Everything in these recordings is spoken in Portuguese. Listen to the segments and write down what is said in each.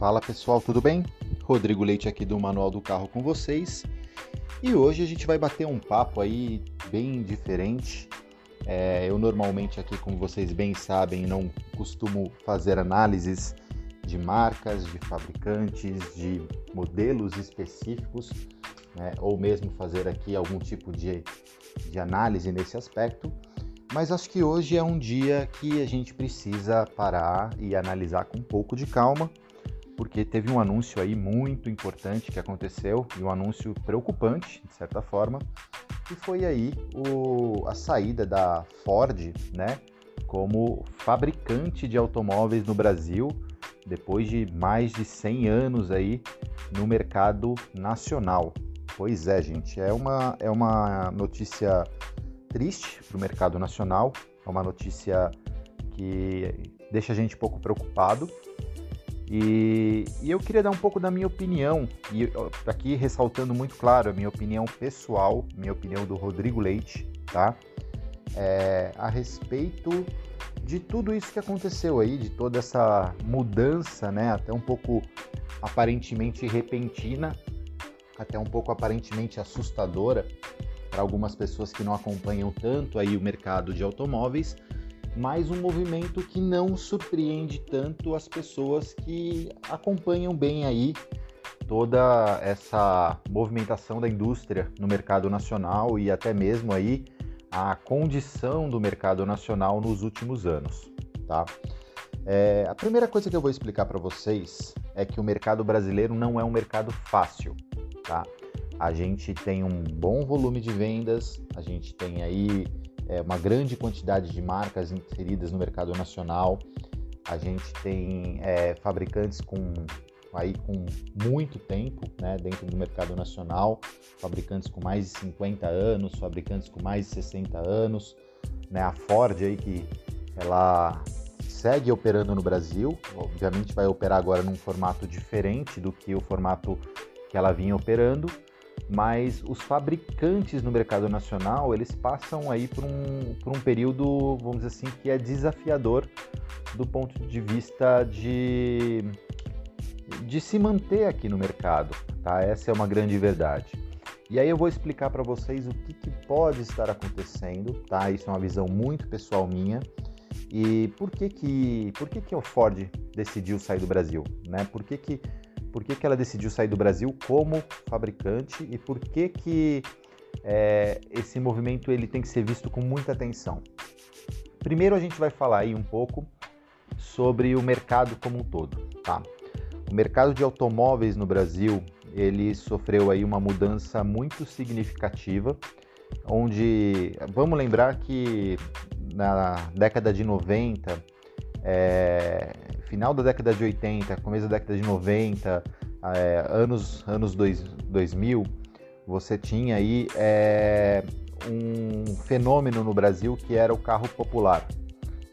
Fala pessoal, tudo bem? Rodrigo Leite aqui do Manual do Carro com vocês. E hoje a gente vai bater um papo aí bem diferente. É, eu normalmente aqui, como vocês bem sabem, não costumo fazer análises de marcas, de fabricantes, de modelos específicos, né? ou mesmo fazer aqui algum tipo de, de análise nesse aspecto. Mas acho que hoje é um dia que a gente precisa parar e analisar com um pouco de calma, porque teve um anúncio aí muito importante que aconteceu e um anúncio preocupante, de certa forma, que foi aí o, a saída da Ford, né, como fabricante de automóveis no Brasil, depois de mais de 100 anos aí no mercado nacional. Pois é, gente, é uma, é uma notícia triste para o mercado nacional, é uma notícia que deixa a gente um pouco preocupado. E, e eu queria dar um pouco da minha opinião, e aqui ressaltando muito claro a minha opinião pessoal, minha opinião do Rodrigo Leite, tá? É, a respeito de tudo isso que aconteceu aí, de toda essa mudança, né? Até um pouco aparentemente repentina, até um pouco aparentemente assustadora para algumas pessoas que não acompanham tanto aí o mercado de automóveis, mas um movimento que não surpreende tanto as pessoas que acompanham bem aí toda essa movimentação da indústria no mercado nacional e até mesmo aí a condição do mercado nacional nos últimos anos, tá? É, a primeira coisa que eu vou explicar para vocês é que o mercado brasileiro não é um mercado fácil, tá? a gente tem um bom volume de vendas, a gente tem aí é, uma grande quantidade de marcas inseridas no mercado nacional, a gente tem é, fabricantes com aí com muito tempo né, dentro do mercado nacional, fabricantes com mais de 50 anos, fabricantes com mais de 60 anos, né, a Ford aí que ela segue operando no Brasil, obviamente vai operar agora num formato diferente do que o formato que ela vinha operando, mas os fabricantes no mercado nacional eles passam aí por um, por um período, vamos dizer assim, que é desafiador do ponto de vista de, de se manter aqui no mercado, tá? Essa é uma grande verdade. E aí eu vou explicar para vocês o que, que, pode estar acontecendo, tá? Isso é uma visão muito pessoal minha. E por que que, por que, que o Ford decidiu sair do Brasil, né? Por que que por que, que ela decidiu sair do Brasil como fabricante e por que, que é, esse movimento ele tem que ser visto com muita atenção. Primeiro a gente vai falar aí um pouco sobre o mercado como um todo, tá? O mercado de automóveis no Brasil ele sofreu aí uma mudança muito significativa, onde vamos lembrar que na década de 90 é, final da década de 80, começo da década de 90, é, anos, anos dois, 2000, você tinha aí é, um fenômeno no Brasil que era o carro popular,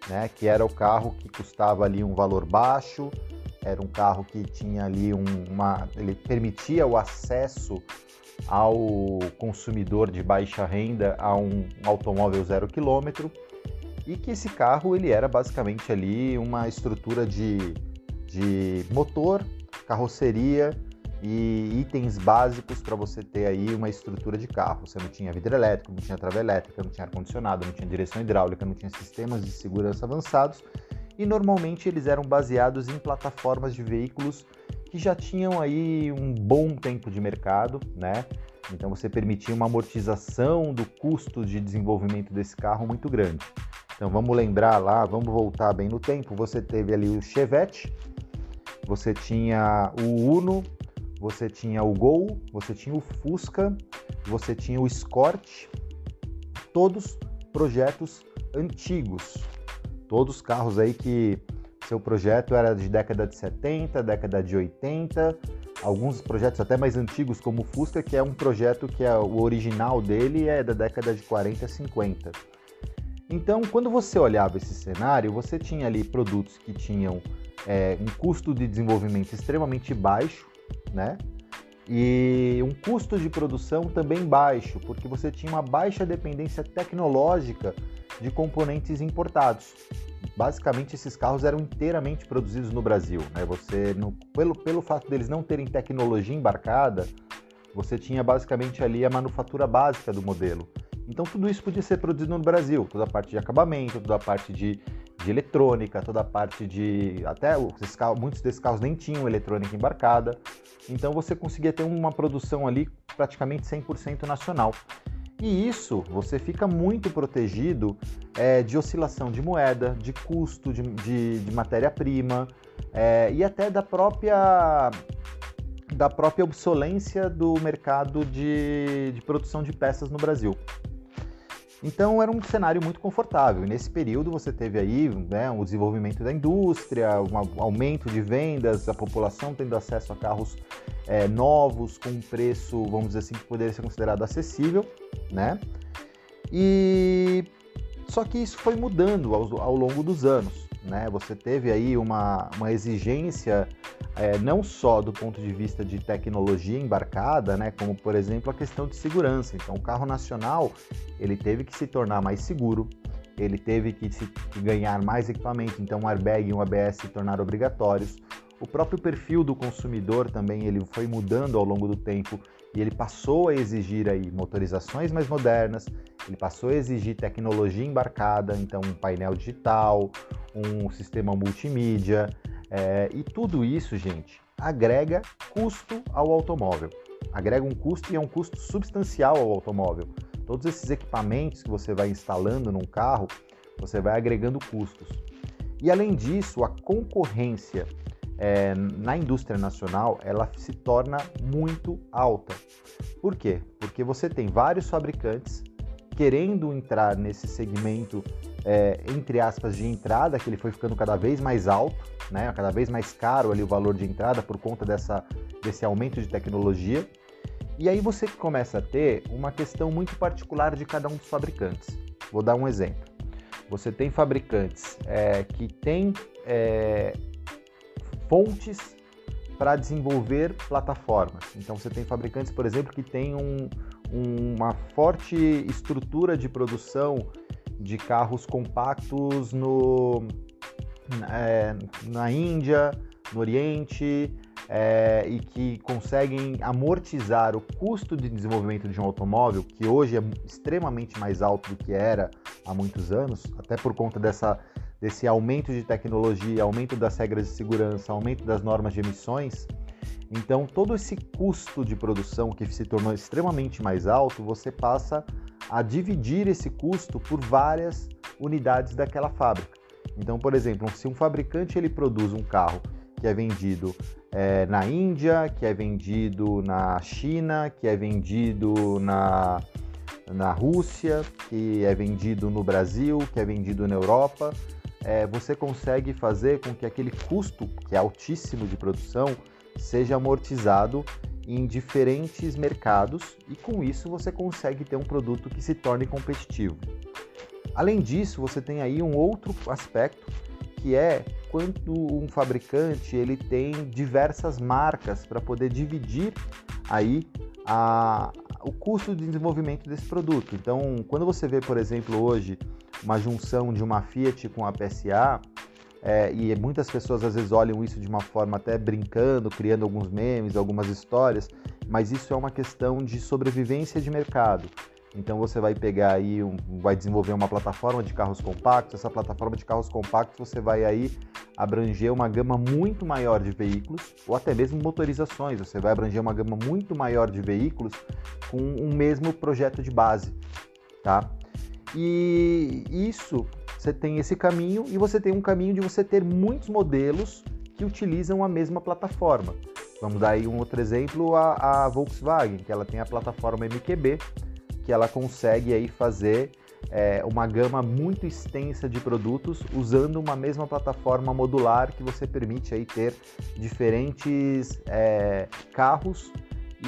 né? que era o carro que custava ali um valor baixo, era um carro que tinha ali um, uma. ele permitia o acesso ao consumidor de baixa renda a um automóvel zero quilômetro e que esse carro ele era basicamente ali uma estrutura de, de motor, carroceria e itens básicos para você ter aí uma estrutura de carro. Você não tinha vidro elétrico, não tinha trava elétrica, não tinha ar-condicionado, não tinha direção hidráulica, não tinha sistemas de segurança avançados e normalmente eles eram baseados em plataformas de veículos que já tinham aí um bom tempo de mercado, né? Então você permitia uma amortização do custo de desenvolvimento desse carro muito grande. Então vamos lembrar lá, vamos voltar bem no tempo. Você teve ali o Chevette, você tinha o Uno, você tinha o Gol, você tinha o Fusca, você tinha o Escort, todos projetos antigos, todos carros aí que seu projeto era de década de 70, década de 80, alguns projetos até mais antigos como o Fusca, que é um projeto que é o original dele é da década de 40, 50. Então, quando você olhava esse cenário, você tinha ali produtos que tinham é, um custo de desenvolvimento extremamente baixo, né? E um custo de produção também baixo, porque você tinha uma baixa dependência tecnológica de componentes importados. basicamente esses carros eram inteiramente produzidos no Brasil. Né? Você, no, pelo, pelo fato deles não terem tecnologia embarcada, você tinha basicamente ali a manufatura básica do modelo. Então tudo isso podia ser produzido no Brasil, toda a parte de acabamento, toda a parte de, de eletrônica, toda a parte de. Até muitos desses carros nem tinham eletrônica embarcada. Então você conseguia ter uma produção ali praticamente 100% nacional. E isso você fica muito protegido é, de oscilação de moeda, de custo de, de, de matéria-prima é, e até da própria, da própria obsolência do mercado de, de produção de peças no Brasil. Então era um cenário muito confortável. E nesse período você teve aí né, o desenvolvimento da indústria, um aumento de vendas, a população tendo acesso a carros é, novos com um preço, vamos dizer assim, que poderia ser considerado acessível, né? E só que isso foi mudando ao, ao longo dos anos. Né? Você teve aí uma, uma exigência é, não só do ponto de vista de tecnologia embarcada, né? como por exemplo a questão de segurança. Então o carro nacional ele teve que se tornar mais seguro, ele teve que, se, que ganhar mais equipamento, então o airbag e o ABS se tornaram obrigatórios. O próprio perfil do consumidor também ele foi mudando ao longo do tempo e ele passou a exigir aí motorizações mais modernas, ele passou a exigir tecnologia embarcada, então um painel digital, um sistema multimídia, é, e tudo isso, gente, agrega custo ao automóvel. Agrega um custo e é um custo substancial ao automóvel. Todos esses equipamentos que você vai instalando num carro, você vai agregando custos. E além disso, a concorrência é, na indústria nacional ela se torna muito alta. Por quê? Porque você tem vários fabricantes querendo entrar nesse segmento, é, entre aspas, de entrada, que ele foi ficando cada vez mais alto, né? cada vez mais caro ali o valor de entrada por conta dessa, desse aumento de tecnologia. E aí você começa a ter uma questão muito particular de cada um dos fabricantes. Vou dar um exemplo. Você tem fabricantes é, que têm é, fontes para desenvolver plataformas. Então você tem fabricantes, por exemplo, que têm um, uma forte estrutura de produção de carros compactos no, é, na Índia, no Oriente, é, e que conseguem amortizar o custo de desenvolvimento de um automóvel, que hoje é extremamente mais alto do que era há muitos anos, até por conta dessa desse aumento de tecnologia, aumento das regras de segurança, aumento das normas de emissões. Então, todo esse custo de produção que se tornou extremamente mais alto, você passa a dividir esse custo por várias unidades daquela fábrica. Então, por exemplo, se um fabricante ele produz um carro que é vendido é, na Índia, que é vendido na China, que é vendido na, na Rússia, que é vendido no Brasil, que é vendido na Europa, é, você consegue fazer com que aquele custo, que é altíssimo de produção, seja amortizado em diferentes mercados e com isso você consegue ter um produto que se torne competitivo. Além disso, você tem aí um outro aspecto que é quando um fabricante ele tem diversas marcas para poder dividir aí a, o custo de desenvolvimento desse produto. Então, quando você vê, por exemplo, hoje uma junção de uma Fiat com a PSA, é, e muitas pessoas às vezes olham isso de uma forma até brincando, criando alguns memes, algumas histórias, mas isso é uma questão de sobrevivência de mercado. Então você vai pegar aí, um, vai desenvolver uma plataforma de carros compactos. Essa plataforma de carros compactos você vai aí abranger uma gama muito maior de veículos, ou até mesmo motorizações. Você vai abranger uma gama muito maior de veículos com um mesmo projeto de base, tá? E isso, você tem esse caminho e você tem um caminho de você ter muitos modelos que utilizam a mesma plataforma. Vamos dar aí um outro exemplo, a, a Volkswagen, que ela tem a plataforma MQB, que ela consegue aí fazer é, uma gama muito extensa de produtos usando uma mesma plataforma modular que você permite aí ter diferentes é, carros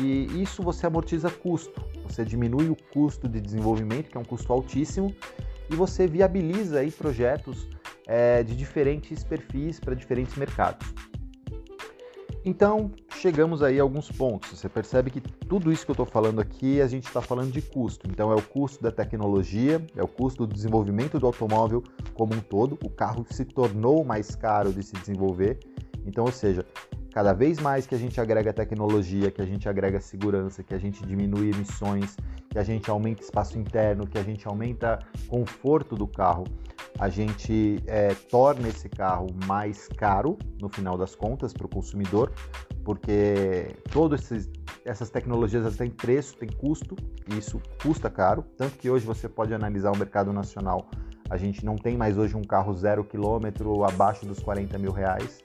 e isso você amortiza custo. Você diminui o custo de desenvolvimento, que é um custo altíssimo, e você viabiliza aí projetos é, de diferentes perfis para diferentes mercados. Então, chegamos aí a alguns pontos. Você percebe que tudo isso que eu estou falando aqui, a gente está falando de custo. Então, é o custo da tecnologia, é o custo do desenvolvimento do automóvel como um todo. O carro se tornou mais caro de se desenvolver. Então, ou seja, cada vez mais que a gente agrega tecnologia, que a gente agrega segurança, que a gente diminui emissões, que a gente aumenta espaço interno, que a gente aumenta conforto do carro, a gente é, torna esse carro mais caro no final das contas para o consumidor, porque todas essas tecnologias têm preço, têm custo, e isso custa caro. Tanto que hoje você pode analisar o mercado nacional, a gente não tem mais hoje um carro zero quilômetro abaixo dos 40 mil reais.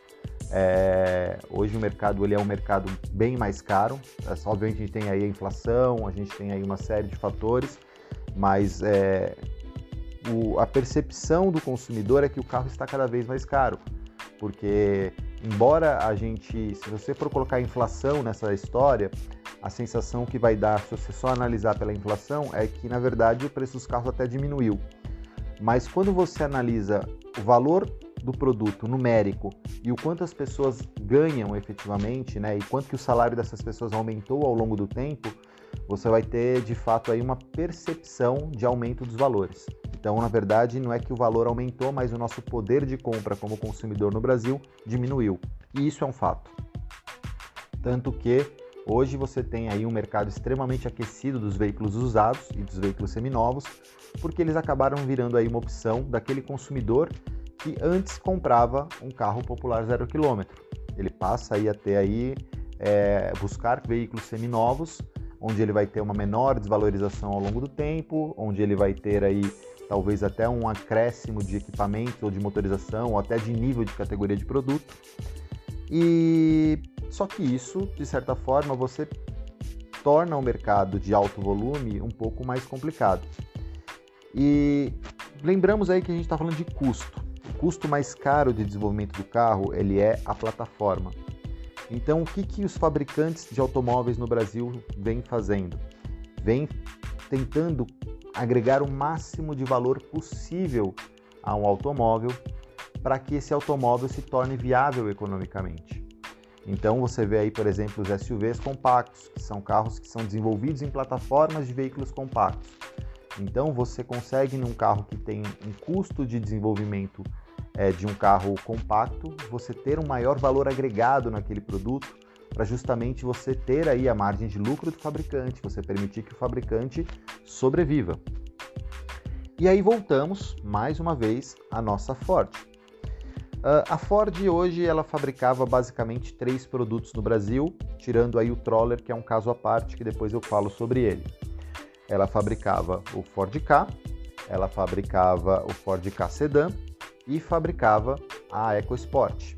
É, hoje o mercado ele é um mercado bem mais caro. É, obviamente a gente tem aí a inflação, a gente tem aí uma série de fatores, mas é, o, a percepção do consumidor é que o carro está cada vez mais caro, porque embora a gente, se você for colocar inflação nessa história, a sensação que vai dar, se você só analisar pela inflação, é que na verdade o preço dos carros até diminuiu. Mas quando você analisa o valor do produto numérico e o quanto as pessoas ganham efetivamente, né, e quanto que o salário dessas pessoas aumentou ao longo do tempo, você vai ter de fato aí uma percepção de aumento dos valores. Então, na verdade, não é que o valor aumentou, mas o nosso poder de compra como consumidor no Brasil diminuiu. E isso é um fato. Tanto que hoje você tem aí um mercado extremamente aquecido dos veículos usados e dos veículos seminovos, porque eles acabaram virando aí uma opção daquele consumidor que antes comprava um carro popular zero quilômetro. Ele passa aí a ter aí é, buscar veículos seminovos, onde ele vai ter uma menor desvalorização ao longo do tempo, onde ele vai ter aí talvez até um acréscimo de equipamento ou de motorização ou até de nível de categoria de produto. E só que isso, de certa forma, você torna o mercado de alto volume um pouco mais complicado. E lembramos aí que a gente está falando de custo. O custo mais caro de desenvolvimento do carro ele é a plataforma. Então, o que, que os fabricantes de automóveis no Brasil vêm fazendo? Vêm tentando agregar o máximo de valor possível a um automóvel para que esse automóvel se torne viável economicamente. Então você vê aí, por exemplo, os SUVs compactos, que são carros que são desenvolvidos em plataformas de veículos compactos. Então você consegue num carro que tem um custo de desenvolvimento é, de um carro compacto, você ter um maior valor agregado naquele produto para justamente você ter aí a margem de lucro do fabricante, você permitir que o fabricante sobreviva. E aí voltamos mais uma vez à nossa Ford. Uh, a Ford hoje ela fabricava basicamente três produtos no Brasil, tirando aí o Troller, que é um caso à parte que depois eu falo sobre ele. Ela fabricava o Ford Ka, ela fabricava o Ford Ka Sedan e fabricava a EcoSport.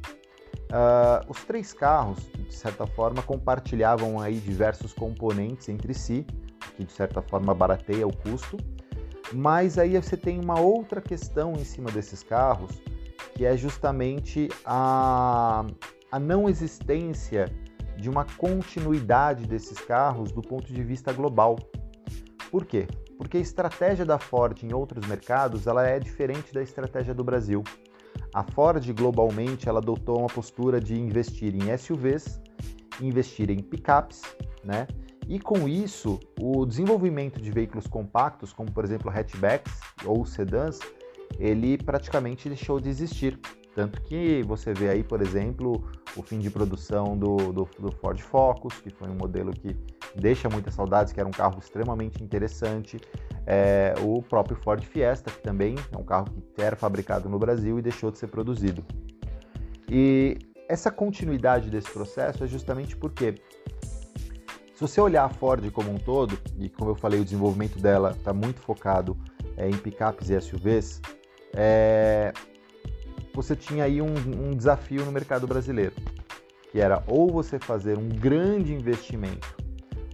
Uh, os três carros, de certa forma, compartilhavam aí diversos componentes entre si, que de certa forma barateia o custo. Mas aí você tem uma outra questão em cima desses carros, que é justamente a, a não existência de uma continuidade desses carros do ponto de vista global. Por quê? Porque a estratégia da Ford em outros mercados ela é diferente da estratégia do Brasil. A Ford globalmente ela adotou uma postura de investir em SUVs, investir em picapes, né? E com isso, o desenvolvimento de veículos compactos, como por exemplo hatchbacks ou sedãs, ele praticamente deixou de existir. Tanto que você vê aí, por exemplo, o fim de produção do, do, do, Ford Focus, que foi um modelo que deixa muitas saudades, que era um carro extremamente interessante é, o próprio Ford Fiesta, que também é um carro que era fabricado no Brasil e deixou de ser produzido. E essa continuidade desse processo é justamente porque, se você olhar a Ford como um todo, e como eu falei, o desenvolvimento dela está muito focado é, em picapes e SUVs, é, você tinha aí um, um desafio no mercado brasileiro, que era ou você fazer um grande investimento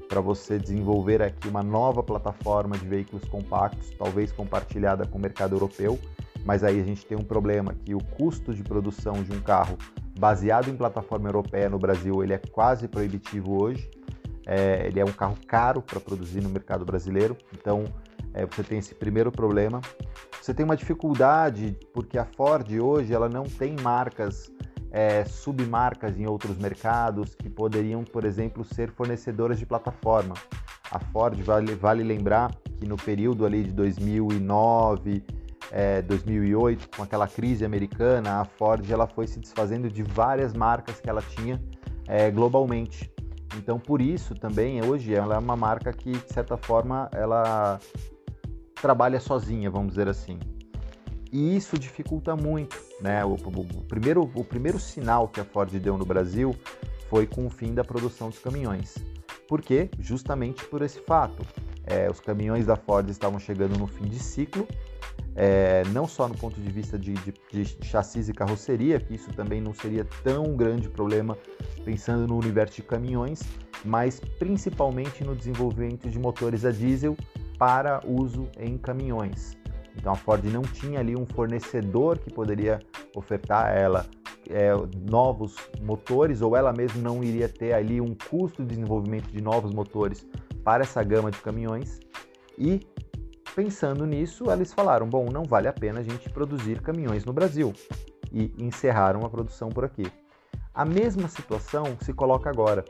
para você desenvolver aqui uma nova plataforma de veículos compactos, talvez compartilhada com o mercado europeu, mas aí a gente tem um problema que o custo de produção de um carro baseado em plataforma europeia no Brasil ele é quase proibitivo hoje. É, ele é um carro caro para produzir no mercado brasileiro, então é, você tem esse primeiro problema. Você tem uma dificuldade porque a Ford hoje ela não tem marcas é, submarcas em outros mercados que poderiam, por exemplo, ser fornecedoras de plataforma. A Ford, vale, vale lembrar que no período ali de 2009, é, 2008, com aquela crise americana, a Ford ela foi se desfazendo de várias marcas que ela tinha é, globalmente. Então, por isso também, hoje, ela é uma marca que, de certa forma, ela trabalha sozinha, vamos dizer assim. E isso dificulta muito, né? O, o, o, primeiro, o primeiro sinal que a Ford deu no Brasil foi com o fim da produção dos caminhões. Por quê? Justamente por esse fato. É, os caminhões da Ford estavam chegando no fim de ciclo, é, não só no ponto de vista de, de, de, chassis e carroceria, que isso também não seria tão grande problema pensando no universo de caminhões, mas principalmente no desenvolvimento de motores a diesel para uso em caminhões. Então a Ford não tinha ali um fornecedor que poderia ofertar a ela é, novos motores, ou ela mesma não iria ter ali um custo de desenvolvimento de novos motores para essa gama de caminhões. E pensando nisso, eles falaram: bom, não vale a pena a gente produzir caminhões no Brasil. E encerraram a produção por aqui. A mesma situação se coloca agora.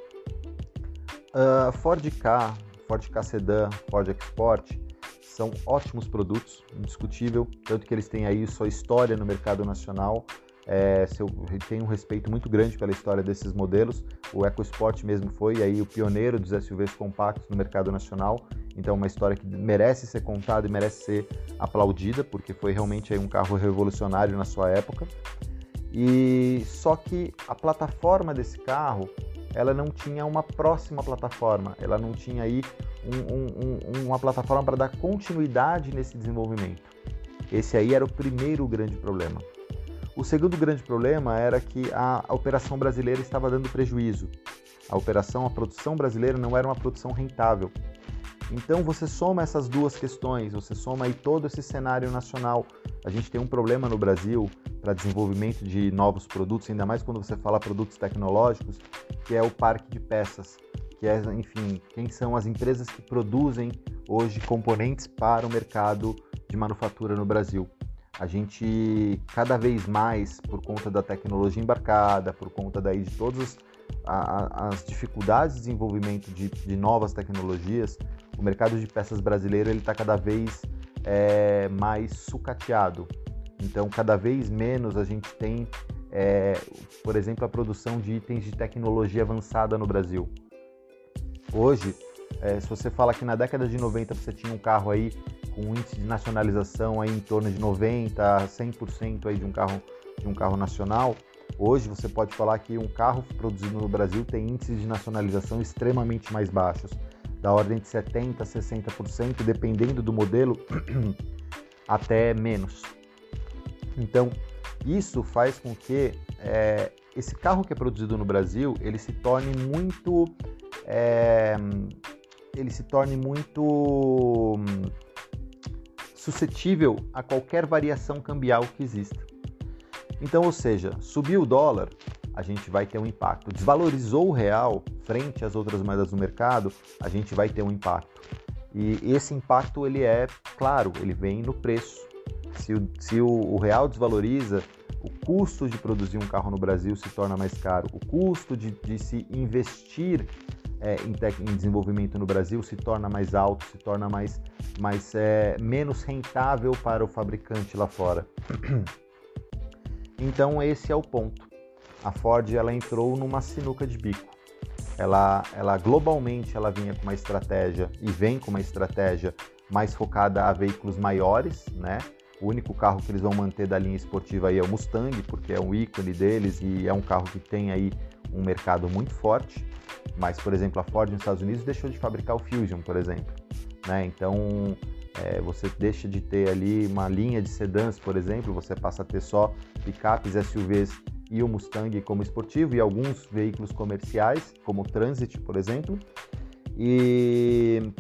Uh, Ford K, Ford K Sedan, Ford Export são ótimos produtos, indiscutível, tanto que eles têm aí sua história no mercado nacional. É, eu tenho um respeito muito grande pela história desses modelos. O EcoSport mesmo foi aí o pioneiro dos SUVs compactos no mercado nacional. Então, uma história que merece ser contada e merece ser aplaudida, porque foi realmente aí um carro revolucionário na sua época. E só que a plataforma desse carro, ela não tinha uma próxima plataforma. Ela não tinha aí um, um, um, uma plataforma para dar continuidade nesse desenvolvimento. Esse aí era o primeiro grande problema. O segundo grande problema era que a, operação brasileira estava dando prejuízo. A operação, a produção brasileira não era uma produção rentável. Então você soma essas duas questões, você soma aí todo esse cenário nacional. A gente tem um problema no Brasil para desenvolvimento de novos produtos, ainda mais quando você fala produtos tecnológicos, que é o parque de peças, que é, enfim, quem são as empresas que produzem hoje componentes para o mercado de manufatura no Brasil a gente cada vez mais, por conta da tecnologia embarcada, por conta daí de todas as, dificuldades de desenvolvimento de, de, novas tecnologias, o mercado de peças brasileiro ele está cada vez é, mais sucateado. Então, cada vez menos a gente tem, é, por exemplo, a produção de itens de tecnologia avançada no Brasil. Hoje, é, se você fala que na década de 90 você tinha um carro aí com um índice de nacionalização aí em torno de 90 a 100% aí de um carro de um carro nacional. Hoje você pode falar que um carro produzido no Brasil tem índices de nacionalização extremamente mais baixos, da ordem de 70 a 60%, dependendo do modelo, até menos. Então, isso faz com que é, esse carro que é produzido no Brasil ele se torne muito é, ele se torne muito suscetível a qualquer variação cambial que exista. Então, ou seja, subiu o dólar, a gente vai ter um impacto. Desvalorizou o real frente às outras moedas do mercado, a gente vai ter um impacto. E esse impacto ele é claro, ele vem no preço. Se o, se o, real desvaloriza, o custo de produzir um carro no Brasil se torna mais caro. O custo de, de se investir é, em, em, desenvolvimento no Brasil se torna mais alto, se torna mais, mais é, menos rentável para o fabricante lá fora. Então esse é o ponto. A Ford ela entrou numa sinuca de bico. Ela, ela globalmente ela vinha com uma estratégia e vem com uma estratégia mais focada a veículos maiores, né? O único carro que eles vão manter da linha esportiva aí é o Mustang, porque é um ícone deles e é um carro que tem aí um mercado muito forte. Mas, por exemplo, a Ford nos Estados Unidos deixou de fabricar o Fusion, por exemplo. Né? Então, é, você deixa de ter ali uma linha de sedãs, por exemplo, você passa a ter só picapes, SUVs e o Mustang como esportivo e alguns veículos comerciais, como o Transit, por exemplo. E,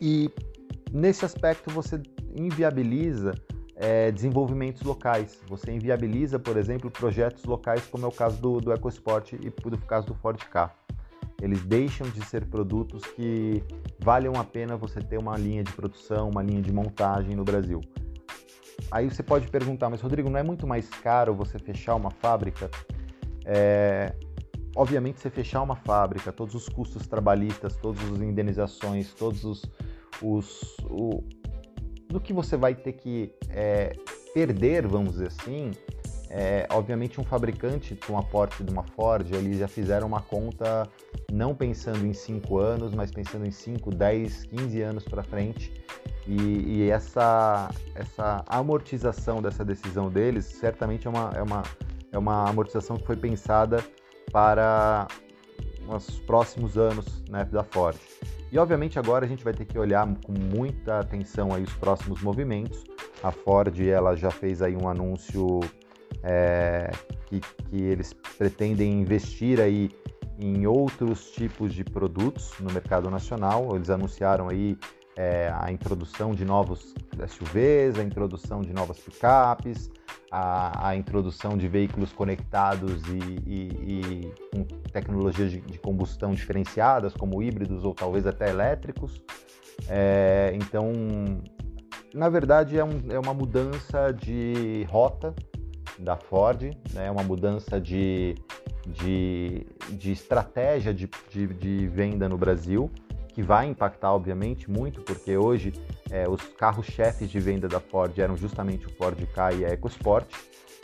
e nesse aspecto você inviabiliza é, desenvolvimentos locais. Você inviabiliza, por exemplo, projetos locais, como é o caso do, do EcoSport e o caso do Ford K. Eles deixam de ser produtos que valham a pena você ter uma linha de produção, uma linha de montagem no Brasil. aí você pode perguntar, mas Rodrigo, não é muito mais caro você fechar uma fábrica? É, obviamente, você fechar uma fábrica, todos os custos trabalhistas, todas as indenizações, todos os, os do que você vai ter que é, perder, vamos dizer assim, é, obviamente um fabricante com aporte de uma Ford, eles já fizeram uma conta não pensando em 5 anos, mas pensando em 5, 10, 15 anos para frente. E, e, essa, essa amortização dessa decisão deles certamente é uma, é, uma, é uma amortização que foi pensada para os próximos anos né, da Ford. E obviamente agora a gente vai ter que olhar com muita atenção aí os próximos movimentos. A Ford ela já fez aí um anúncio é, que, que eles pretendem investir aí em outros tipos de produtos no mercado nacional. Eles anunciaram aí é, a introdução de novos SUVs, a introdução de novas picapes, a, a introdução de veículos conectados e, e, e com tecnologias de, de, combustão diferenciadas, como híbridos ou talvez até elétricos. É, então, na verdade, é, um, é uma mudança de rota da Ford, né? uma mudança de, de, de estratégia de, de, de, venda no Brasil, que vai impactar, obviamente, muito, porque hoje é, os carros-chefes de venda da Ford eram justamente o Ford Ka e a EcoSport.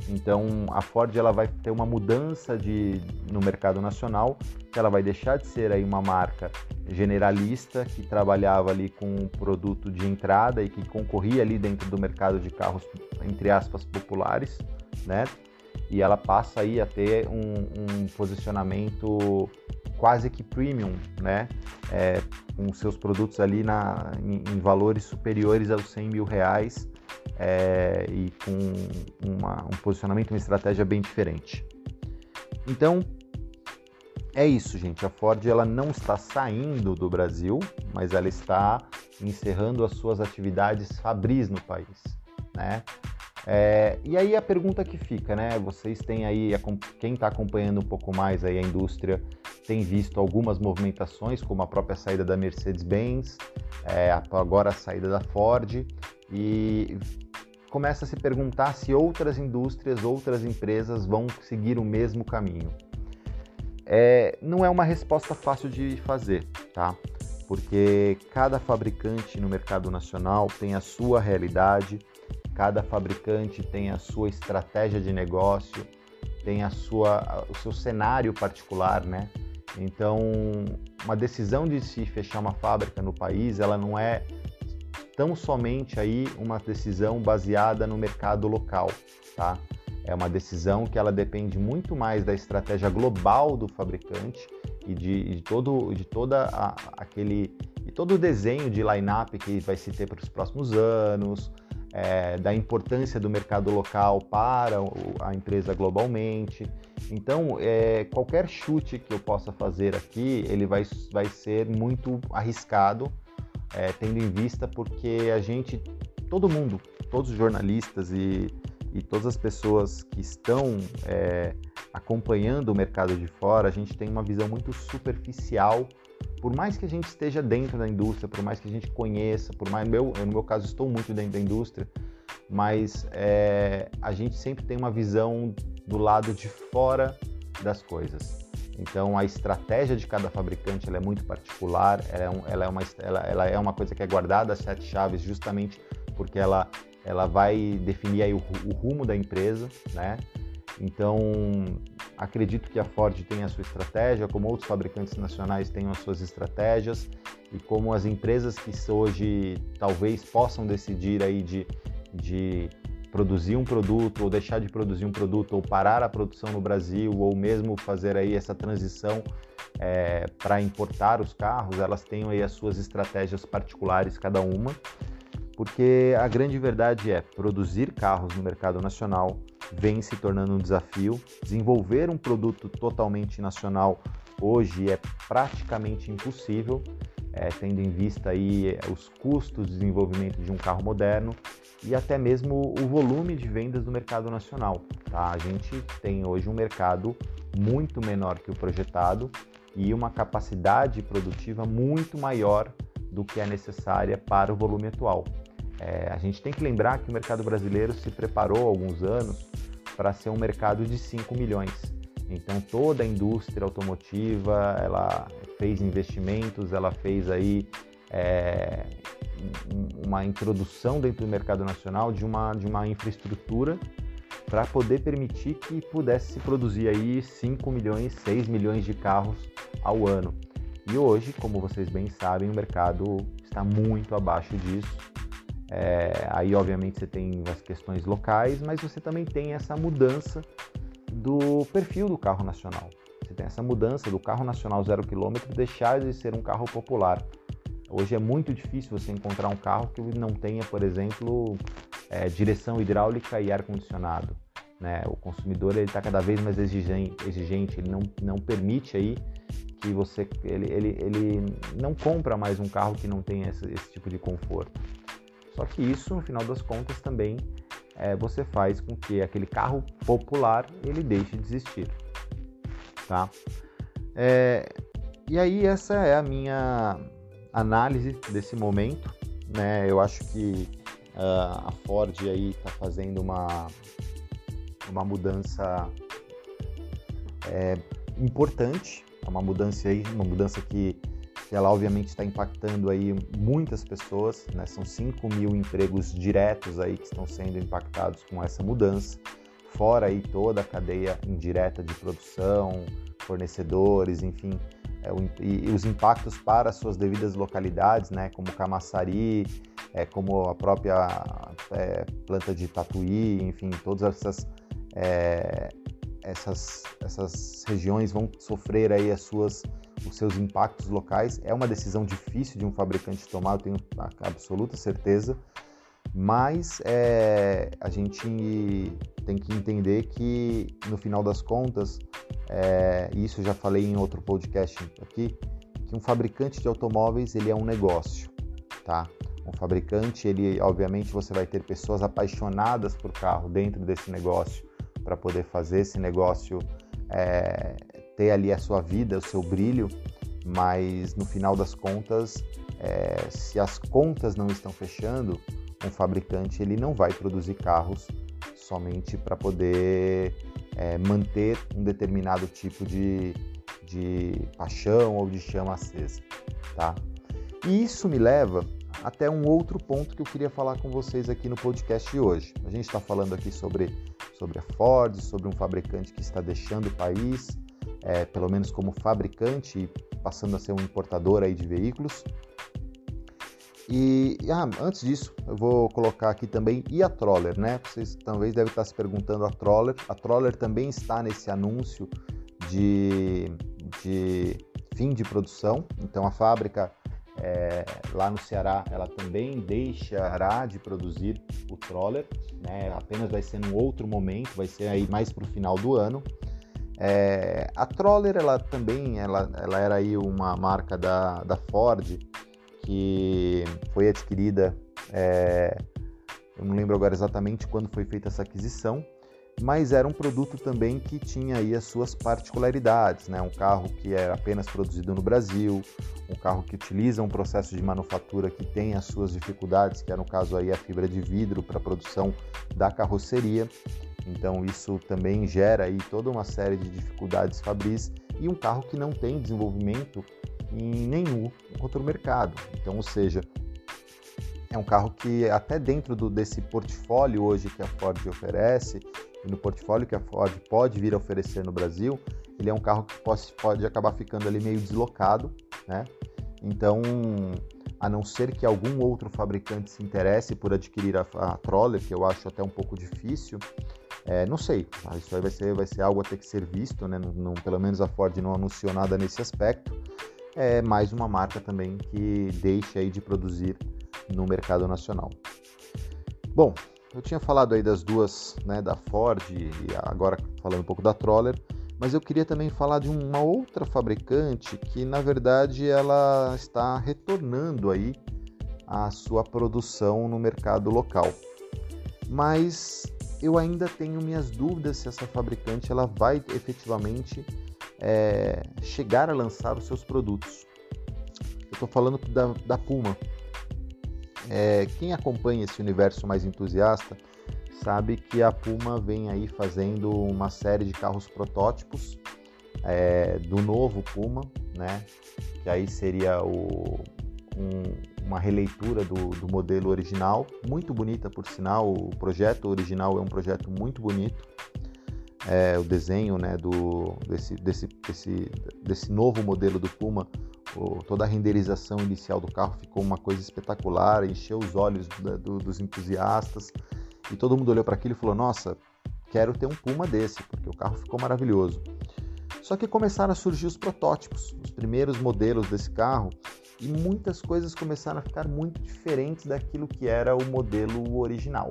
Então, a Ford ela vai ter uma mudança de, no mercado nacional, que ela vai deixar de ser aí uma marca generalista que trabalhava ali com um produto de entrada e que concorria ali dentro do mercado de carros entre aspas populares né? E ela passa aí a ter um, um posicionamento quase que premium, né? É, com seus produtos ali na, em, em, valores superiores aos 100 mil reais é, e com uma, um posicionamento, uma estratégia bem diferente. Então, é isso, gente. A Ford ela não está saindo do Brasil, mas ela está encerrando as suas atividades fabris no país, né? É, e aí a pergunta que fica, né? Vocês têm aí, quem está acompanhando um pouco mais aí a indústria, tem visto algumas movimentações, como a própria saída da Mercedes-Benz, é, agora a saída da Ford, e começa a se perguntar se outras indústrias, outras empresas vão seguir o mesmo caminho. É, não é uma resposta fácil de fazer, tá? Porque cada fabricante no mercado nacional tem a sua realidade, Cada fabricante tem a sua estratégia de negócio, tem a sua, o seu cenário particular, né? Então, uma decisão de se fechar uma fábrica no país, ela não é tão somente aí uma decisão baseada no mercado local, tá? É uma decisão que ela depende muito mais da estratégia global do fabricante e de, de todo, de toda a, aquele, e todo o desenho de line-up que vai se ter para os próximos anos, é, da importância do mercado local para a empresa globalmente. Então, é, qualquer chute que eu possa fazer aqui, ele vai, vai ser muito arriscado, é, tendo em vista porque a gente, todo mundo, todos os jornalistas e, e todas as pessoas que estão acompanhando o mercado de fora, a gente tem uma visão muito superficial por mais que a gente esteja dentro da indústria, por mais que a gente conheça, por mais meu, no meu caso estou muito dentro da indústria, mas é, a gente sempre tem uma visão do lado de fora das coisas. Então a estratégia de cada fabricante é muito particular, ela é, um, ela, é uma, ela, ela é uma coisa que é guardada às sete chaves justamente porque ela, vai definir o, o rumo da empresa, né? Então, acredito que a Ford tem a sua estratégia, como outros fabricantes nacionais têm as suas estratégias e como as empresas que hoje talvez possam decidir aí de, de produzir um produto ou deixar de produzir um produto ou parar a produção no Brasil ou mesmo fazer aí essa transição é, para importar os carros, elas têm aí as suas estratégias particulares cada uma, porque a grande verdade é produzir carros no mercado nacional vem se tornando um desafio. Desenvolver um produto totalmente nacional hoje é praticamente impossível, é, tendo em vista aí é, os custos de desenvolvimento de um carro moderno e até mesmo o volume de vendas do mercado nacional. Tá? A gente tem hoje um mercado muito menor que o projetado e uma capacidade produtiva muito maior do que é necessária para o volume atual. É, a gente tem que lembrar que o mercado brasileiro se preparou há alguns anos para ser um mercado de 5 milhões. Então toda a indústria automotiva ela fez investimentos, ela fez aí é, uma introdução dentro do mercado nacional de uma, de uma infraestrutura para poder permitir que pudesse se produzir aí 5 milhões, 6 milhões de carros ao ano. E hoje, como vocês bem sabem, o mercado está muito abaixo disso. É, aí, obviamente, você tem as questões locais, mas você também tem essa mudança do perfil do carro nacional. Você tem essa mudança do carro nacional zero quilômetro deixar de ser um carro popular. Hoje é muito difícil você encontrar um carro que não tenha, por exemplo, é, direção hidráulica e ar-condicionado. Né? O consumidor está cada vez mais exigente, ele não, não permite aí que você ele, ele, ele não compra mais um carro que não tenha esse, esse tipo de conforto. Só que isso, no final das contas, também é, você faz com que aquele carro popular ele deixe de existir, tá? É, e aí essa é a minha análise desse momento, né? Eu acho que uh, a Ford aí está fazendo uma uma mudança é, importante, é uma mudança aí, uma mudança que, ela obviamente está impactando aí muitas pessoas, né? São 5 mil empregos diretos aí que estão sendo impactados com essa mudança, fora aí toda a cadeia indireta de produção, fornecedores, enfim, é, o, e, e, os impactos para as suas devidas localidades, né? Como Camaçari, é, como a própria é, planta de Tatuí, enfim, todas essas é, essas, essas regiões vão sofrer aí as suas, os seus impactos locais. É uma decisão difícil de um fabricante tomar, eu tenho absoluta certeza, mas é, a gente tem que entender que no final das contas, é, isso eu já falei em outro podcast aqui, que um fabricante de automóveis ele é um negócio, tá? Um fabricante, ele obviamente você vai ter pessoas apaixonadas por carro dentro desse negócio para poder fazer esse negócio é, ter ali a sua vida, o seu brilho, mas no final das contas, é, se as contas não estão fechando, um fabricante ele não vai produzir carros somente para poder é, manter um determinado tipo de, de paixão ou de chama acesa, tá? E isso me leva até um outro ponto que eu queria falar com vocês aqui no podcast de hoje. A gente está falando aqui sobre, sobre a Ford, sobre um fabricante que está deixando o país, é, pelo menos como fabricante, e passando a ser um importador aí de veículos. E ah, antes disso, eu vou colocar aqui também e a Troller, né? Vocês talvez devem estar se perguntando a Troller. A Troller também está nesse anúncio de, de fim de produção. Então a fábrica é, lá no Ceará, ela também deixará de produzir o Troller, né? apenas vai ser num outro momento, vai ser aí mais para o final do ano. É, a Troller, ela também, ela, ela era aí uma marca da, da Ford que foi adquirida, é, eu não lembro agora exatamente quando foi feita essa aquisição, mas era um produto também que tinha aí as suas particularidades, né? Um carro que era apenas produzido no Brasil, um carro que utiliza um processo de manufatura que tem as suas dificuldades, que é no caso aí a fibra de vidro para a produção da carroceria. Então isso também gera aí toda uma série de dificuldades fabris e um carro que não tem desenvolvimento em nenhum outro mercado. Então, ou seja, é um carro que até dentro do, desse portfólio hoje que a Ford oferece, e no portfólio que a Ford pode vir a oferecer no Brasil, ele é um carro que pode, pode acabar ficando ali meio deslocado, né? Então, a não ser que algum outro fabricante se interesse por adquirir a, a Troller, que eu acho até um pouco difícil, é, não sei, isso aí vai ser, vai ser algo a ter que ser visto, né? Não, não, pelo menos a Ford não anunciou nada nesse aspecto. É mais uma marca também que deixa aí de produzir no mercado nacional. Bom, eu tinha falado aí das duas, né, da Ford e agora falando um pouco da Troller, mas eu queria também falar de uma outra fabricante que na verdade ela está retornando aí a sua produção no mercado local. Mas eu ainda tenho minhas dúvidas se essa fabricante ela vai efetivamente é, chegar a lançar os seus produtos. Eu estou falando da, da Puma. É, quem acompanha esse universo mais entusiasta sabe que a Puma vem aí fazendo uma série de carros protótipos é, do novo Puma, né? Que aí seria o, um, uma releitura do, do, modelo original, muito bonita por sinal. O projeto original é um projeto muito bonito. É, o desenho né, do, desse, desse, desse, desse novo modelo do Puma, toda a renderização inicial do carro ficou uma coisa espetacular, encheu os olhos do, dos entusiastas e todo mundo olhou para aquilo e falou: Nossa, quero ter um Puma desse, porque o carro ficou maravilhoso. Só que começaram a surgir os protótipos, os primeiros modelos desse carro, e muitas coisas começaram a ficar muito diferentes daquilo que era o modelo original,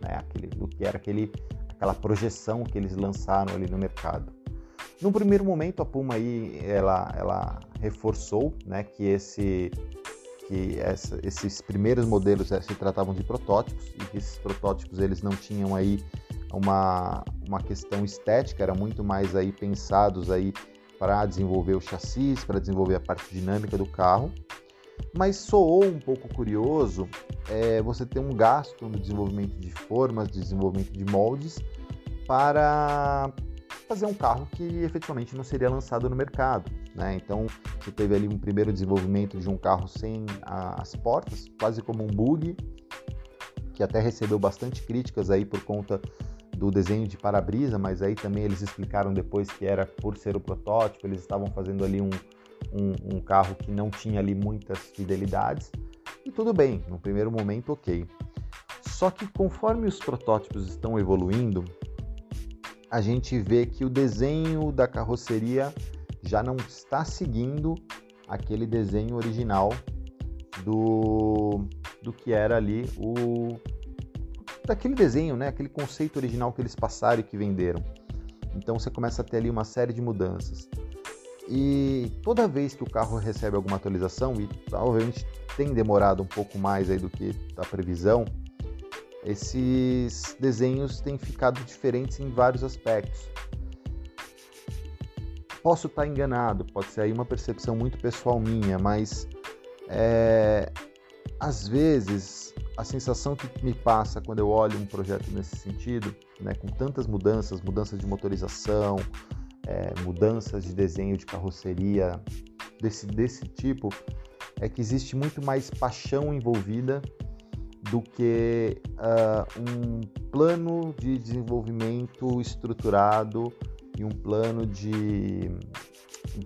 né? Aquele, do que era aquele, aquela projeção que eles lançaram ali no mercado. Num primeiro momento, a Puma aí, ela, ela reforçou né, que, esse, que essa, esses primeiros modelos eh, se tratavam de protótipos e que esses protótipos eles não tinham aí uma, uma questão estética, era muito mais aí pensados aí para desenvolver o chassi, para desenvolver a parte dinâmica do carro. Mas soou um pouco curioso é, você ter um gasto no desenvolvimento de formas, desenvolvimento de moldes, para fazer um carro que efetivamente não seria lançado no mercado. Né? Então você teve ali um primeiro desenvolvimento de um carro sem as portas, quase como um bug, que até recebeu bastante críticas aí por conta do desenho de para-brisa, mas aí também eles explicaram depois que era por ser o protótipo, eles estavam fazendo ali um, um, um carro que não tinha ali muitas fidelidades. E tudo bem, no primeiro momento, ok. Só que conforme os protótipos estão evoluindo, a gente vê que o desenho da carroceria já não está seguindo aquele desenho original do, do que era ali o, daquele desenho, né? Aquele conceito original que eles passaram e que venderam. Então você começa a ter ali uma série de mudanças. E toda vez que o carro recebe alguma atualização, e provavelmente tem demorado um pouco mais aí do que a previsão, esses desenhos têm ficado diferentes em vários aspectos. Posso estar enganado, pode ser aí uma percepção muito pessoal minha, mas é, às vezes a sensação que me passa quando eu olho um projeto nesse sentido, né, com tantas mudanças, mudanças de motorização, é, mudanças de desenho de carroceria desse, desse tipo, é que existe muito mais paixão envolvida do que uh, um plano de desenvolvimento estruturado e um plano de,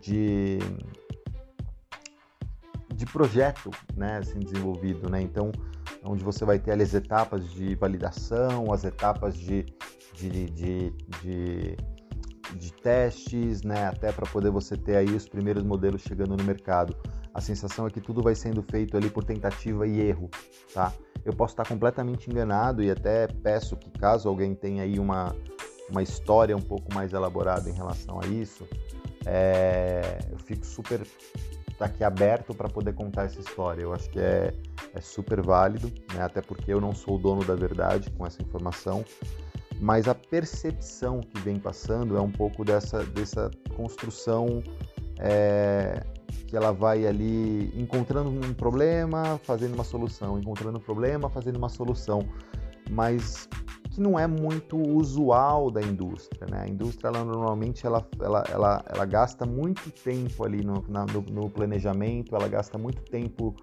de, de projeto né, assim, desenvolvido. Né? Então, onde você vai ter as etapas de validação, as etapas de, de, de, de, de testes, né? até para poder você ter aí os primeiros modelos chegando no mercado. A sensação é que tudo vai sendo feito ali por tentativa e erro, tá? Eu posso estar completamente enganado e até peço que caso alguém tenha aí uma, uma história um pouco mais elaborada em relação a isso, é, eu fico super tá aqui aberto para poder contar essa história. Eu acho que é, é super válido, né? até porque eu não sou o dono da verdade com essa informação, mas a percepção que vem passando é um pouco dessa, dessa construção é, que ela vai ali encontrando um problema, fazendo uma solução, encontrando um problema, fazendo uma solução, mas que não é muito usual da indústria. Né? A indústria ela, normalmente ela, ela, ela, ela gasta muito tempo ali no, na, no, no, planejamento, ela gasta muito tempo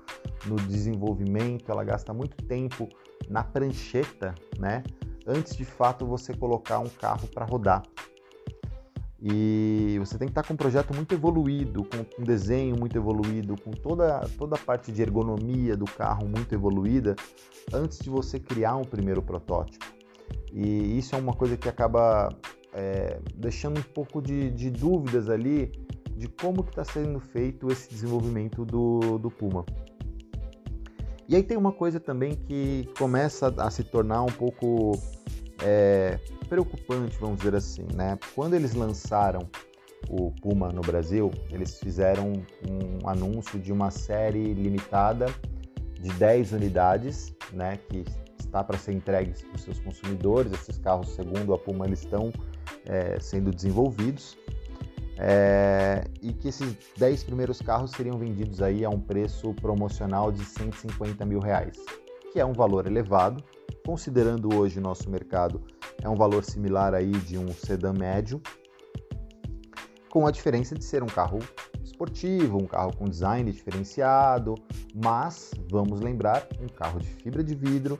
no desenvolvimento, ela gasta muito tempo na prancheta, né? antes de fato você colocar um carro para rodar. E você tem que estar com um projeto muito evoluído, com um desenho muito evoluído, com toda, toda a parte de ergonomia do carro muito evoluída, antes de você criar um primeiro protótipo. E isso é uma coisa que acaba é, deixando um pouco de, de, dúvidas ali de como que está sendo feito esse desenvolvimento do, do Puma. E aí tem uma coisa também que começa a se tornar um pouco é, preocupante, vamos dizer assim, né? Quando eles lançaram o Puma no Brasil, eles fizeram um anúncio de uma série limitada de 10 unidades, né, que está para ser entregues para os seus consumidores. Esses carros, segundo a Puma, eles estão é, sendo desenvolvidos. É, e que esses 10 primeiros carros seriam vendidos aí a um preço promocional de 150 mil reais. que é um valor elevado, considerando hoje nosso mercado é um valor similar aí de um sedã médio, com a diferença de ser um carro esportivo, um carro com design diferenciado, mas vamos lembrar, um carro de fibra de vidro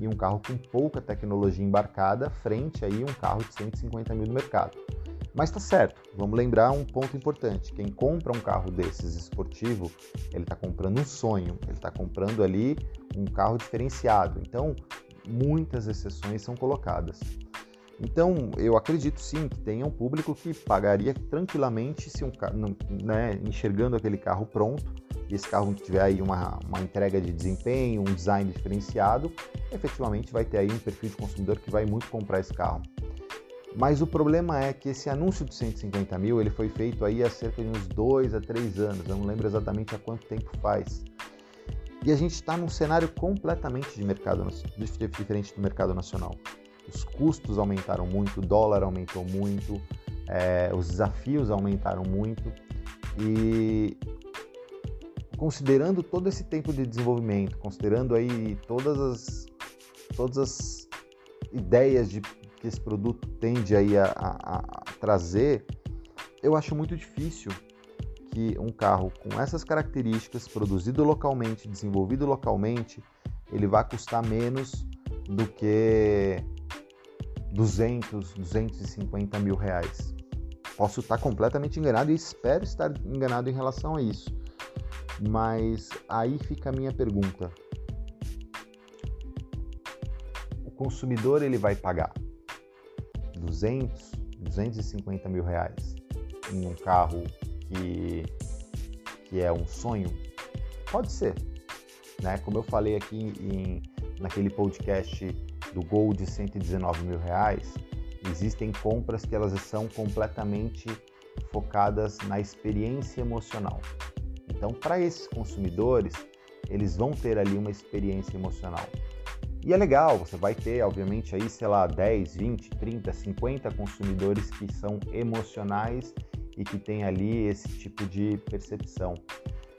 e um carro com pouca tecnologia embarcada frente aí um carro de 150 mil no mercado. Mas tá certo, vamos lembrar um ponto importante: quem compra um carro desses esportivo, ele está comprando um sonho, ele está comprando ali um carro diferenciado. Então, muitas exceções são colocadas. Então, eu acredito sim que tenha um público que pagaria tranquilamente se um né, enxergando aquele carro pronto, e esse carro tiver aí uma, uma entrega de desempenho, um design diferenciado, efetivamente vai ter aí um perfil de consumidor que vai muito comprar esse carro. Mas o problema é que esse anúncio de 150 mil ele foi feito aí há cerca de uns dois a três anos. Eu não lembro exatamente há quanto tempo faz. E a gente está num cenário completamente de mercado diferente do mercado nacional. Os custos aumentaram muito, o dólar aumentou muito, é, os desafios aumentaram muito e considerando todo esse tempo de desenvolvimento, considerando aí todas as todas as ideias de que esse produto tende aí a, a, a trazer, eu acho muito difícil que um carro com essas características, produzido localmente, desenvolvido localmente, ele vá custar menos do que 200, 250 mil reais. Posso estar completamente enganado e espero estar enganado em relação a isso. Mas aí fica a minha pergunta. O consumidor ele vai pagar 200, 250 mil reais em um carro que, que é um sonho? Pode ser. Né? Como eu falei aqui em, naquele podcast do Gol de 119 mil reais, existem compras que elas são completamente focadas na experiência emocional. Então, para esses consumidores, eles vão ter ali uma experiência emocional. E é legal, você vai ter, obviamente, aí, sei lá, 10, 20, 30, 50 consumidores que são emocionais e que têm ali esse tipo de percepção.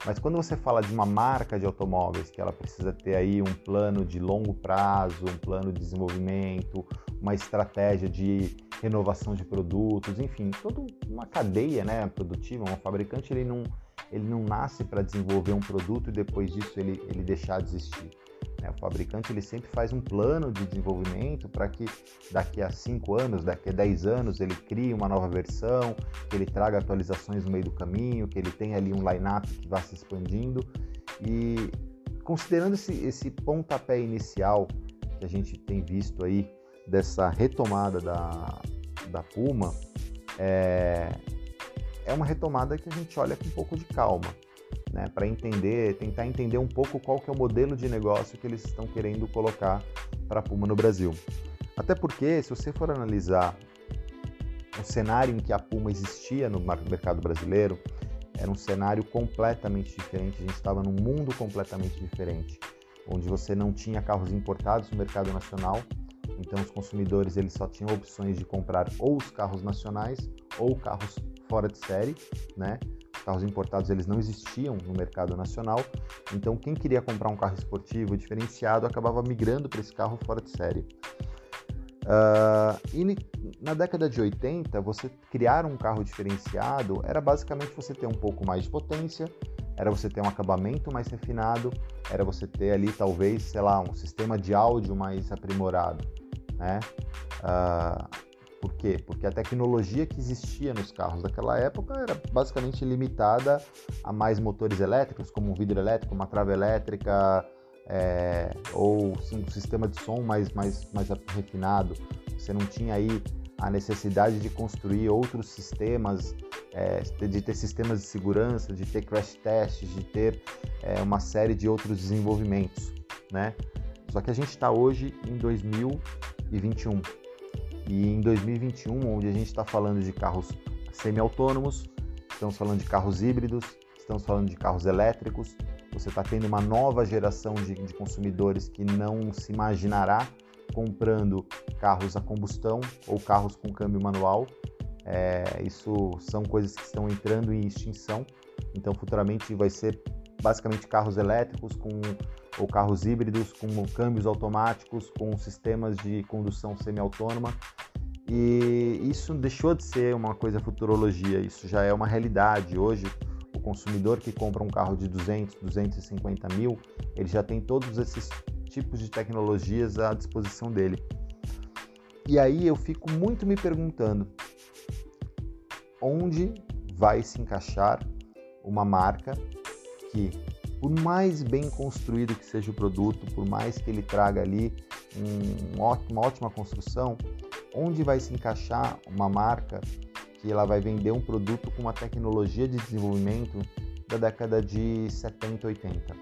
Mas quando você fala de uma marca de automóveis, que ela precisa ter aí um plano de longo prazo, um plano de desenvolvimento, uma estratégia de renovação de produtos, enfim, toda uma cadeia né, produtiva, um fabricante ele não, ele não nasce para desenvolver um produto e depois disso ele, ele deixar de existir. Né? O fabricante ele sempre faz um plano de desenvolvimento para que daqui a 5 anos, daqui a 10 anos ele crie uma nova versão, que ele traga atualizações no meio do caminho, que ele tenha ali um line-up que vá se expandindo. E considerando esse, esse pontapé inicial que a gente tem visto aí dessa retomada da, da Puma, é, é uma retomada que a gente olha com um pouco de calma né, para entender, tentar entender um pouco qual que é o modelo de negócio que eles estão querendo colocar para a Puma no Brasil. Até porque, se você for analisar o cenário em que a Puma existia no mercado brasileiro, era um cenário completamente diferente, a gente estava num mundo completamente diferente, onde você não tinha carros importados no mercado nacional, então os consumidores eles só tinham opções de comprar ou os carros nacionais ou carros fora de série, né? Carros importados eles não existiam no mercado nacional, então quem queria comprar um carro esportivo diferenciado acabava migrando para esse carro fora de série. Uh, e na década de 80, você criar um carro diferenciado era basicamente você ter um pouco mais de potência, era você ter um acabamento mais refinado, era você ter ali talvez, sei lá, um sistema de áudio mais aprimorado, né? Uh, por quê? Porque a tecnologia que existia nos carros daquela época era basicamente limitada a mais motores elétricos, como um vidro elétrico, uma trava elétrica, é, ou sim, um sistema de som mais, mais, mais refinado. Você não tinha aí a necessidade de construir outros sistemas, é, de ter sistemas de segurança, de ter crash tests, de ter é, uma série de outros desenvolvimentos, né? Só que a gente está hoje em 2021 e em 2021, onde a gente está falando de carros semi-autônomos, estamos falando de carros híbridos, estamos falando de carros elétricos, você está tendo uma nova geração de, de, consumidores que não se imaginará comprando carros a combustão ou carros com câmbio manual. É, isso são coisas que estão entrando em extinção, então futuramente vai ser basicamente carros elétricos com ou carros híbridos com câmbios automáticos, com sistemas de condução semi-autônoma. E isso deixou de ser uma coisa futurologia, isso já é uma realidade. Hoje, o consumidor que compra um carro de 200, 250 mil, ele já tem todos esses tipos de tecnologias à disposição dele. E aí eu fico muito me perguntando onde vai se encaixar uma marca que, por mais bem construído que seja o produto, por mais que ele traga ali um, uma ótima construção, onde vai se encaixar uma marca que ela vai vender um produto com uma tecnologia de desenvolvimento da década de 70, 80.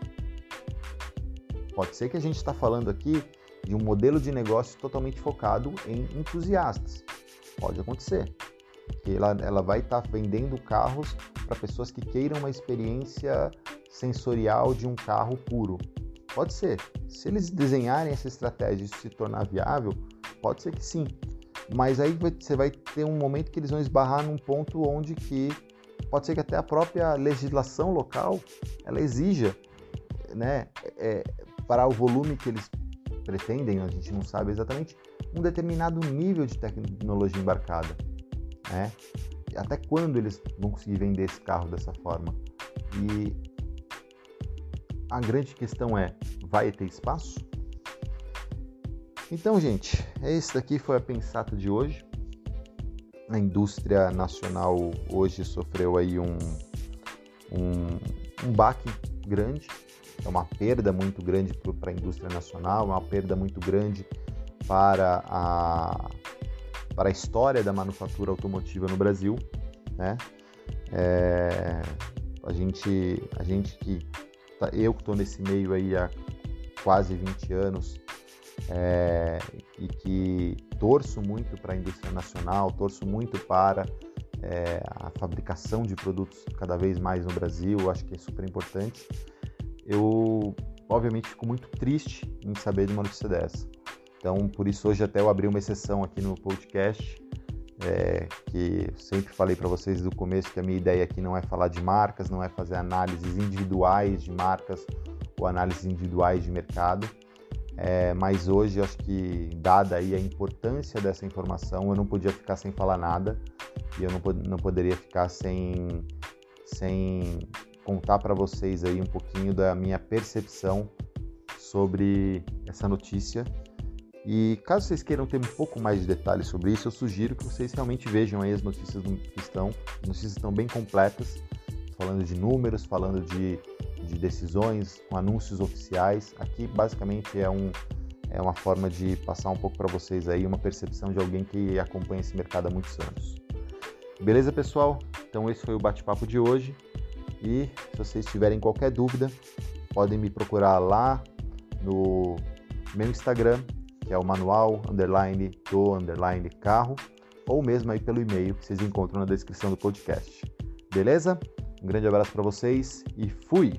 Pode ser que a gente está falando aqui de um modelo de negócio totalmente focado em entusiastas. Pode acontecer. Que ela, ela vai estar tá vendendo carros para pessoas que queiram uma experiência sensorial de um carro puro. Pode ser. Se eles desenharem essa estratégia e se tornar viável, pode ser que sim. Mas aí você vai ter um momento que eles vão esbarrar num ponto onde que pode ser que até a própria legislação local ela exija, né, é, para o volume que eles pretendem, a gente não sabe exatamente, um determinado nível de tecnologia embarcada. Né? Até quando eles vão conseguir vender esse carro dessa forma? E a grande questão é: vai ter espaço? Então, gente, esse daqui foi a Pensata de hoje. A indústria nacional hoje sofreu aí um, um, um baque grande é uma perda muito grande para a indústria nacional, uma perda muito grande para a, para a história da manufatura automotiva no Brasil. Né? É, a, gente, a gente que. Tá, eu que estou nesse meio aí há quase 20 anos é, e que torço muito para a indústria nacional, torço muito para é, a fabricação de produtos cada vez mais no Brasil, acho que é super importante eu obviamente fico muito triste em saber de uma notícia dessa. Então, por isso hoje até eu abri uma exceção aqui no podcast, é, que sempre falei para vocês do começo que a minha ideia aqui não é falar de marcas, não é fazer análises individuais de marcas ou análises individuais de mercado. É, mas hoje acho que dada aí a importância dessa informação, eu não podia ficar sem falar nada e eu não, não poderia ficar sem, sem contar para vocês aí um pouquinho da minha percepção sobre essa notícia. E caso vocês queiram ter um pouco mais de detalhes sobre isso, eu sugiro que vocês realmente vejam aí as notícias que estão. As notícias estão bem completas, falando de números, falando de, de decisões, com anúncios oficiais. Aqui basicamente é, um, é uma forma de passar um pouco para vocês aí uma percepção de alguém que acompanha esse mercado há muitos anos. Beleza, pessoal? Então esse foi o bate-papo de hoje. E se vocês tiverem qualquer dúvida, podem me procurar lá no meu Instagram, que é o manual underline do underline carro, ou mesmo aí pelo e-mail que vocês encontram na descrição do podcast. Beleza? Um grande abraço para vocês e fui!